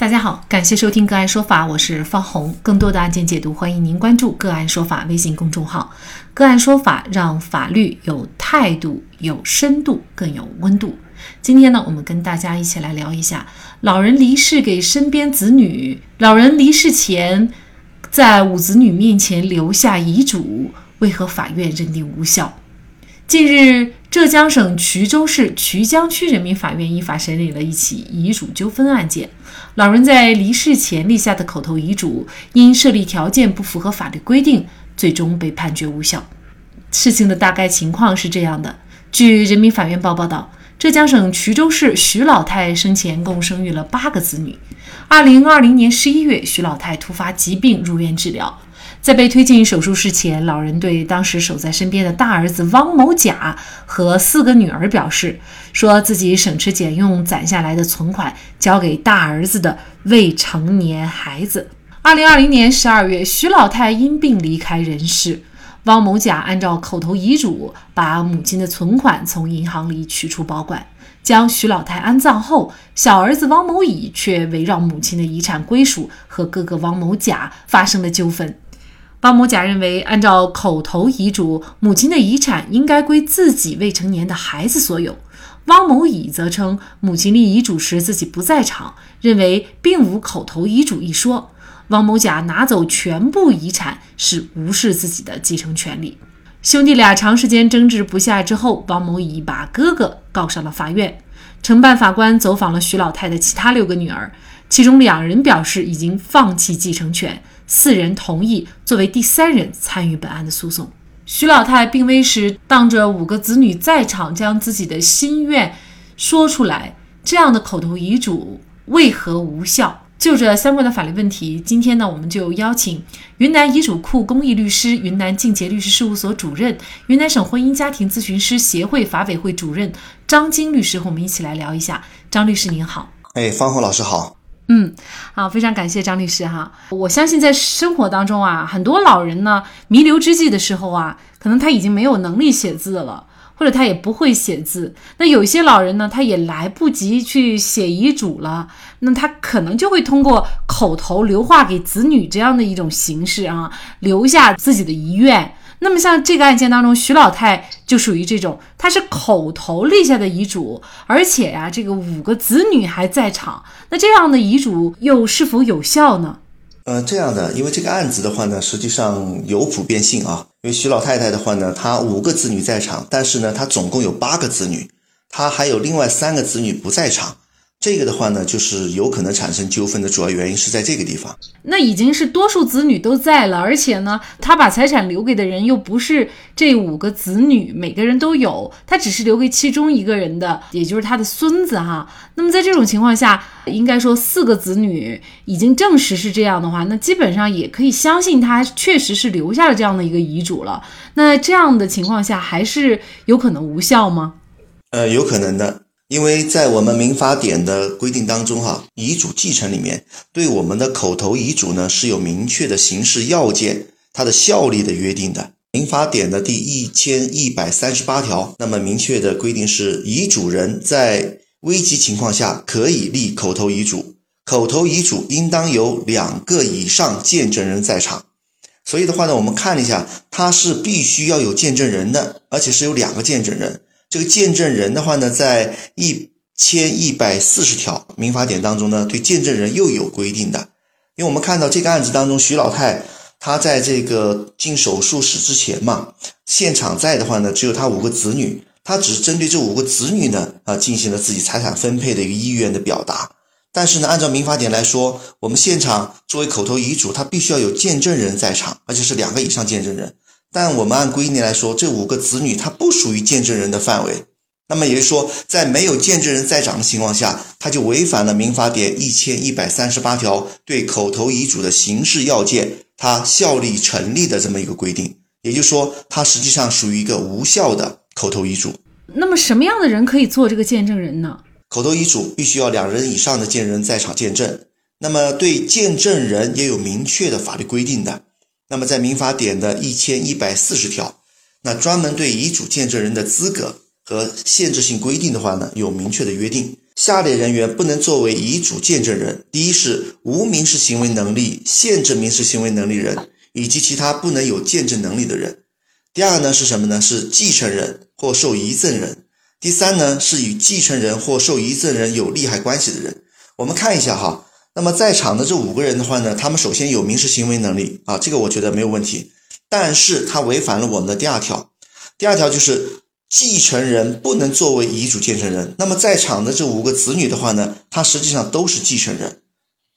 大家好，感谢收听个案说法，我是方红。更多的案件解读，欢迎您关注个案说法微信公众号。个案说法让法律有态度、有深度、更有温度。今天呢，我们跟大家一起来聊一下，老人离世给身边子女，老人离世前在五子女面前留下遗嘱，为何法院认定无效？近日，浙江省衢州市衢江区人民法院依法审理了一起遗嘱纠纷案件。老人在离世前立下的口头遗嘱，因设立条件不符合法律规定，最终被判决无效。事情的大概情况是这样的：据人民法院报报道，浙江省衢州市徐老太生前共生育了八个子女。二零二零年十一月，徐老太突发疾病入院治疗。在被推进手术室前，老人对当时守在身边的大儿子汪某甲和四个女儿表示，说自己省吃俭用攒下来的存款交给大儿子的未成年孩子。二零二零年十二月，徐老太因病离开人世，汪某甲按照口头遗嘱，把母亲的存款从银行里取出保管，将徐老太安葬后，小儿子汪某乙却围绕母亲的遗产归属和哥哥汪某甲发生了纠纷。汪某甲认为，按照口头遗嘱，母亲的遗产应该归自己未成年的孩子所有。汪某乙则称，母亲立遗嘱时自己不在场，认为并无口头遗嘱一说。汪某甲拿走全部遗产是无视自己的继承权利。兄弟俩长时间争执不下之后，汪某乙把哥哥告上了法院。承办法官走访了徐老太的其他六个女儿，其中两人表示已经放弃继承权。四人同意作为第三人参与本案的诉讼。徐老太病危时，当着五个子女在场，将自己的心愿说出来，这样的口头遗嘱为何无效？就这相关的法律问题，今天呢，我们就邀请云南遗嘱库公益律师、云南静杰律师事务所主任、云南省婚姻家庭咨询师协会法委会主任张晶律师和我们一起来聊一下。张律师您好，哎，方红老师好。嗯，好，非常感谢张律师哈。我相信在生活当中啊，很多老人呢弥留之际的时候啊，可能他已经没有能力写字了，或者他也不会写字。那有一些老人呢，他也来不及去写遗嘱了，那他可能就会通过口头留话给子女这样的一种形式啊，留下自己的遗愿。那么像这个案件当中，徐老太就属于这种，她是口头立下的遗嘱，而且呀，这个五个子女还在场，那这样的遗嘱又是否有效呢？呃，这样的，因为这个案子的话呢，实际上有普遍性啊。因为徐老太太的话呢，她五个子女在场，但是呢，她总共有八个子女，她还有另外三个子女不在场。这个的话呢，就是有可能产生纠纷的主要原因是在这个地方。那已经是多数子女都在了，而且呢，他把财产留给的人又不是这五个子女，每个人都有，他只是留给其中一个人的，也就是他的孙子哈。那么在这种情况下，应该说四个子女已经证实是这样的话，那基本上也可以相信他确实是留下了这样的一个遗嘱了。那这样的情况下，还是有可能无效吗？呃，有可能的。因为在我们民法典的规定当中，哈，遗嘱继承里面对我们的口头遗嘱呢是有明确的形式要件，它的效力的约定的。民法典的第一千一百三十八条，那么明确的规定是，遗嘱人在危急情况下可以立口头遗嘱，口头遗嘱应当有两个以上见证人在场。所以的话呢，我们看了一下，它是必须要有见证人的，而且是有两个见证人。这个见证人的话呢，在一千一百四十条民法典当中呢，对见证人又有规定的。因为我们看到这个案子当中，徐老太她在这个进手术室之前嘛，现场在的话呢，只有她五个子女，她只是针对这五个子女呢啊，进行了自己财产分配的一个意愿的表达。但是呢，按照民法典来说，我们现场作为口头遗嘱，它必须要有见证人在场，而且是两个以上见证人。但我们按规定来说，这五个子女他不属于见证人的范围。那么也就是说，在没有见证人在场的情况下，他就违反了民法典一千一百三十八条对口头遗嘱的形式要件，它效力成立的这么一个规定。也就是说，它实际上属于一个无效的口头遗嘱。那么什么样的人可以做这个见证人呢？口头遗嘱必须要两人以上的见证人在场见证。那么对见证人也有明确的法律规定的。那么，在民法典的一千一百四十条，那专门对遗嘱见证人的资格和限制性规定的话呢，有明确的约定。下列人员不能作为遗嘱见证人：第一是无民事行为能力、限制民事行为能力人，以及其他不能有见证能力的人；第二呢是什么呢？是继承人或受遗赠人；第三呢是与继承人或受遗赠人有利害关系的人。我们看一下哈，那么在场的这五个人的话呢，他们首先有民事行为能力啊，这个我觉得没有问题，但是他违反了我们的第二条，第二条就是继承人不能作为遗嘱见证人。那么在场的这五个子女的话呢，他实际上都是继承人，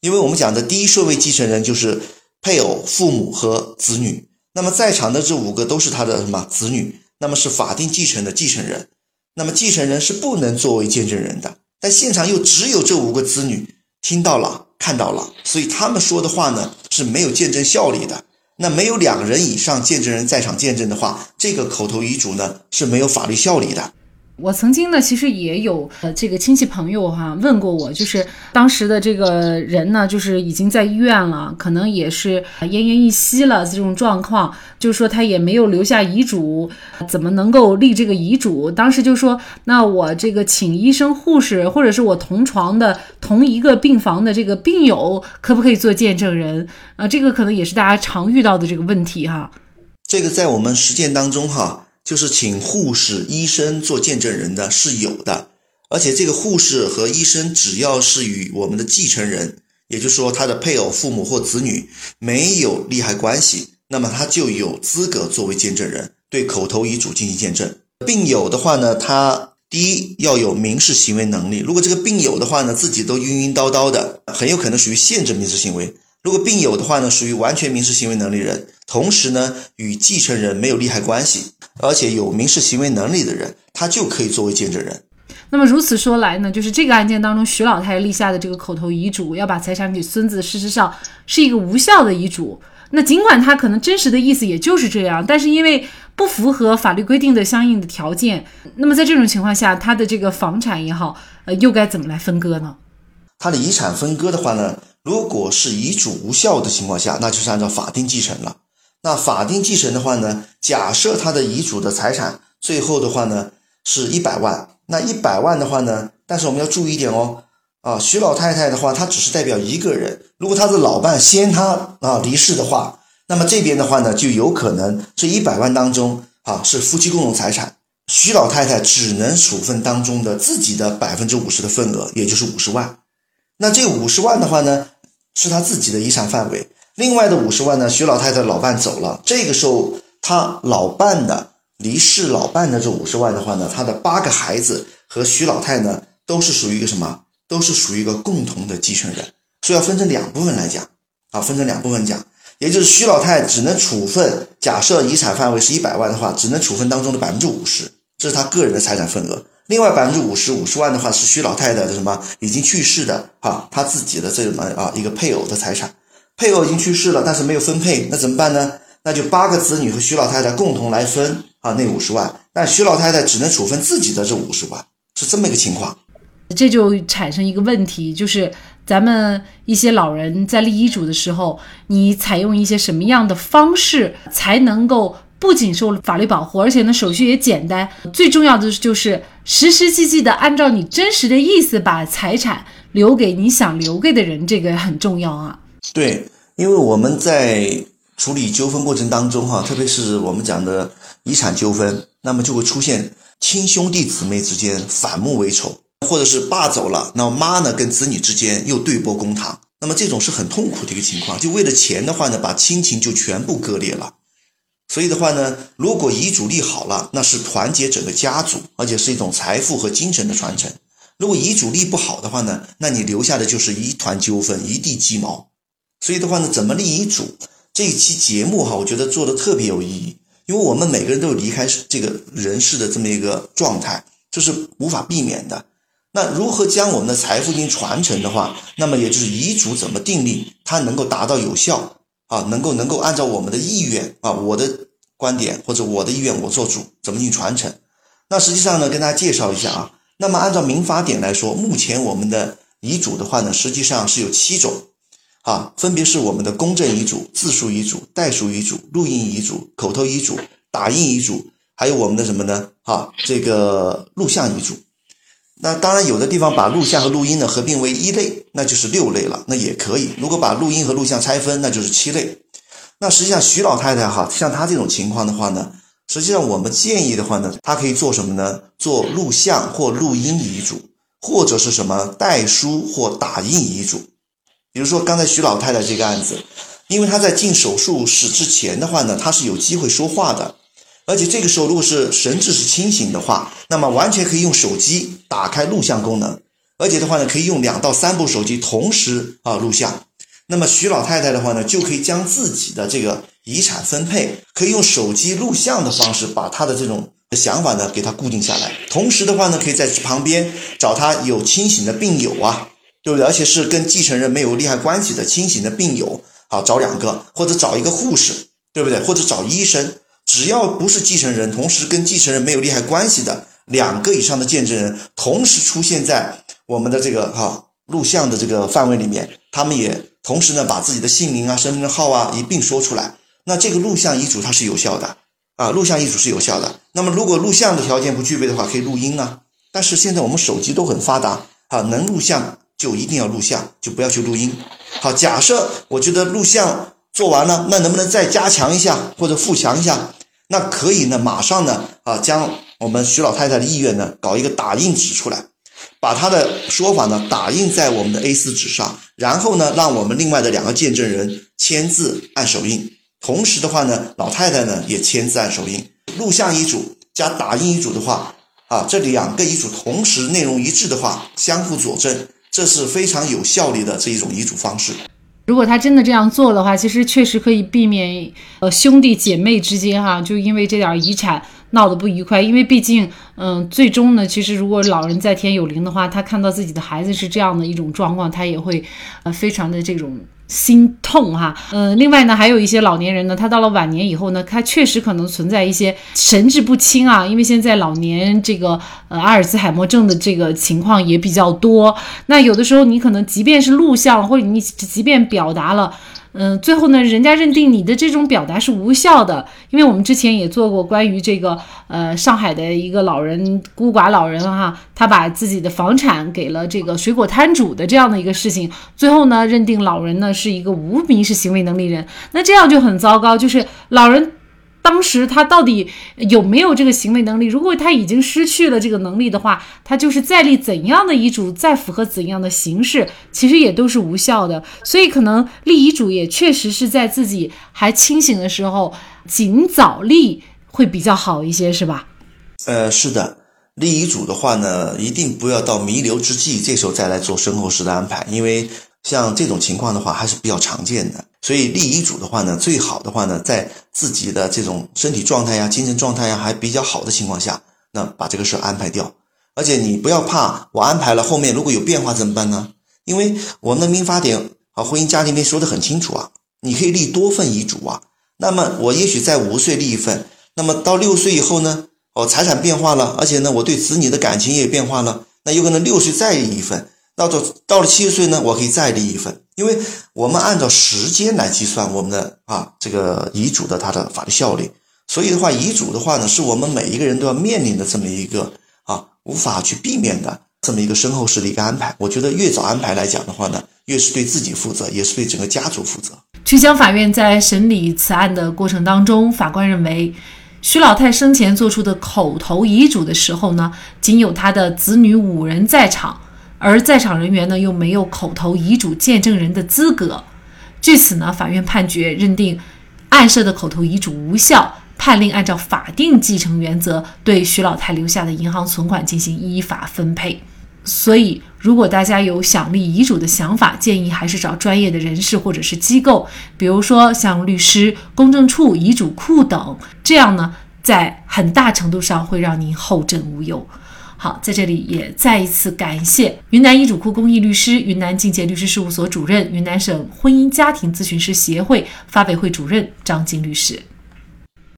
因为我们讲的第一顺位继承人就是配偶、父母和子女。那么在场的这五个都是他的什么子女？那么是法定继承的继承人。那么继承人是不能作为见证人的。但现场又只有这五个子女听到了、看到了，所以他们说的话呢是没有见证效力的。那没有两人以上见证人在场见证的话，这个口头遗嘱呢是没有法律效力的。我曾经呢，其实也有呃这个亲戚朋友哈问过我，就是当时的这个人呢，就是已经在医院了，可能也是奄奄一息了这种状况，就是说他也没有留下遗嘱，怎么能够立这个遗嘱？当时就说，那我这个请医生、护士，或者是我同床的同一个病房的这个病友，可不可以做见证人？啊，这个可能也是大家常遇到的这个问题哈。这个在我们实践当中哈。就是请护士、医生做见证人的是有的，而且这个护士和医生只要是与我们的继承人，也就是说他的配偶、父母或子女没有利害关系，那么他就有资格作为见证人，对口头遗嘱进行见证。病友的话呢，他第一要有民事行为能力，如果这个病友的话呢，自己都晕晕叨叨的，很有可能属于限制民事行为。如果病友的话呢，属于完全民事行为能力人，同时呢与继承人没有利害关系，而且有民事行为能力的人，他就可以作为见证人。那么如此说来呢，就是这个案件当中，徐老太太立下的这个口头遗嘱，要把财产给孙子，事实上是一个无效的遗嘱。那尽管他可能真实的意思也就是这样，但是因为不符合法律规定的相应的条件，那么在这种情况下，他的这个房产也好，呃，又该怎么来分割呢？他的遗产分割的话呢？如果是遗嘱无效的情况下，那就是按照法定继承了。那法定继承的话呢，假设他的遗嘱的财产最后的话呢是一百万，那一百万的话呢，但是我们要注意一点哦，啊，徐老太太的话，她只是代表一个人。如果她的老伴先她啊离世的话，那么这边的话呢，就有可能这一百万当中啊是夫妻共同财产，徐老太太只能处分当中的自己的百分之五十的份额，也就是五十万。那这五十万的话呢，是他自己的遗产范围。另外的五十万呢，徐老太太老伴走了，这个时候她老伴的离世，老伴的这五十万的话呢，她的八个孩子和徐老太呢，都是属于一个什么？都是属于一个共同的继承人，所以要分成两部分来讲啊，分成两部分讲，也就是徐老太只能处分，假设遗产范围是一百万的话，只能处分当中的百分之五十，这是他个人的财产份额。另外百分之五十五十万的话是徐老太的什么？已经去世的哈，他自己的这么？啊一个配偶的财产，配偶已经去世了，但是没有分配，那怎么办呢？那就八个子女和徐老太太共同来分啊那五十万，但徐老太太只能处分自己的这五十万，是这么一个情况。这就产生一个问题，就是咱们一些老人在立遗嘱的时候，你采用一些什么样的方式才能够？不仅受法律保护，而且呢手续也简单。最重要的就是实实际际的按照你真实的意思把财产留给你想留给的人，这个很重要啊。对，因为我们在处理纠纷过程当中哈，特别是我们讲的遗产纠纷，那么就会出现亲兄弟姊妹之间反目为仇，或者是爸走了，那妈呢跟子女之间又对簿公堂，那么这种是很痛苦的一个情况。就为了钱的话呢，把亲情就全部割裂了。所以的话呢，如果遗嘱立好了，那是团结整个家族，而且是一种财富和精神的传承。如果遗嘱立不好的话呢，那你留下的就是一团纠纷，一地鸡毛。所以的话呢，怎么立遗嘱？这一期节目哈，我觉得做的特别有意义，因为我们每个人都有离开这个人世的这么一个状态，这是无法避免的。那如何将我们的财富进行传承的话，那么也就是遗嘱怎么订立，它能够达到有效。啊，能够能够按照我们的意愿啊，我的观点或者我的意愿，我做主，怎么进行传承？那实际上呢，跟大家介绍一下啊。那么按照民法典来说，目前我们的遗嘱的话呢，实际上是有七种啊，分别是我们的公证遗嘱、自书遗嘱、代书遗嘱、录音遗嘱、口头遗嘱、打印遗嘱，还有我们的什么呢？啊，这个录像遗嘱。那当然，有的地方把录像和录音呢合并为一类，那就是六类了，那也可以。如果把录音和录像拆分，那就是七类。那实际上，徐老太太哈，像她这种情况的话呢，实际上我们建议的话呢，她可以做什么呢？做录像或录音遗嘱，或者是什么代书或打印遗嘱。比如说刚才徐老太太这个案子，因为她在进手术室之前的话呢，她是有机会说话的。而且这个时候，如果是神志是清醒的话，那么完全可以用手机打开录像功能，而且的话呢，可以用两到三部手机同时啊录像。那么徐老太太的话呢，就可以将自己的这个遗产分配，可以用手机录像的方式，把她的这种想法呢给她固定下来。同时的话呢，可以在旁边找她有清醒的病友啊，对不对？而且是跟继承人没有利害关系的清醒的病友，好找两个，或者找一个护士，对不对？或者找医生。只要不是继承人，同时跟继承人没有利害关系的两个以上的见证人，同时出现在我们的这个哈录像的这个范围里面，他们也同时呢把自己的姓名啊、身份证号啊一并说出来，那这个录像遗嘱它是有效的啊，录像遗嘱是有效的。那么如果录像的条件不具备的话，可以录音啊。但是现在我们手机都很发达啊，能录像就一定要录像，就不要去录音。好，假设我觉得录像做完了，那能不能再加强一下或者附强一下？那可以呢，马上呢，啊，将我们徐老太太的意愿呢，搞一个打印纸出来，把她的说法呢打印在我们的 A4 纸上，然后呢，让我们另外的两个见证人签字按手印，同时的话呢，老太太呢也签字按手印。录像遗嘱加打印遗嘱的话，啊，这两个遗嘱同时内容一致的话，相互佐证，这是非常有效率的这一种遗嘱方式。如果他真的这样做的话，其实确实可以避免呃兄弟姐妹之间哈，就因为这点遗产闹得不愉快。因为毕竟，嗯，最终呢，其实如果老人在天有灵的话，他看到自己的孩子是这样的一种状况，他也会呃非常的这种。心痛哈，嗯，另外呢，还有一些老年人呢，他到了晚年以后呢，他确实可能存在一些神志不清啊，因为现在老年这个呃阿尔兹海默症的这个情况也比较多。那有的时候你可能即便是录像，或者你即便表达了。嗯，最后呢，人家认定你的这种表达是无效的，因为我们之前也做过关于这个，呃，上海的一个老人孤寡老人哈，他把自己的房产给了这个水果摊主的这样的一个事情，最后呢，认定老人呢是一个无民事行为能力人，那这样就很糟糕，就是老人。当时他到底有没有这个行为能力？如果他已经失去了这个能力的话，他就是再立怎样的遗嘱，再符合怎样的形式，其实也都是无效的。所以可能立遗嘱也确实是在自己还清醒的时候，尽早立会比较好一些，是吧？呃，是的，立遗嘱的话呢，一定不要到弥留之际，这时候再来做身后事的安排，因为像这种情况的话，还是比较常见的。所以立遗嘱的话呢，最好的话呢，在自己的这种身体状态呀、精神状态呀还比较好的情况下，那把这个事安排掉。而且你不要怕，我安排了后面如果有变化怎么办呢？因为我们的民法典和婚姻家庭里面说的很清楚啊，你可以立多份遗嘱啊。那么我也许在五岁立一份，那么到六岁以后呢，哦财产变化了，而且呢我对子女的感情也变化了，那有可能六岁再立一份。到到到了七十岁呢，我可以再立一份，因为我们按照时间来计算我们的啊这个遗嘱的它的法律效力，所以的话，遗嘱的话呢，是我们每一个人都要面临的这么一个啊无法去避免的这么一个身后事的一个安排。我觉得越早安排来讲的话呢，越是对自己负责，也是对整个家族负责。曲江法院在审理此案的过程当中，法官认为，徐老太生前做出的口头遗嘱的时候呢，仅有他的子女五人在场。而在场人员呢，又没有口头遗嘱见证人的资格。据此呢，法院判决认定案涉的口头遗嘱无效，判令按照法定继承原则对徐老太留下的银行存款进行依法分配。所以，如果大家有想立遗嘱的想法，建议还是找专业的人士或者是机构，比如说像律师、公证处、遗嘱库等，这样呢，在很大程度上会让您后枕无忧。好，在这里也再一次感谢云南遗嘱库公益律师、云南境界律师事务所主任、云南省婚姻家庭咨询师协会发委会主任张晶律师。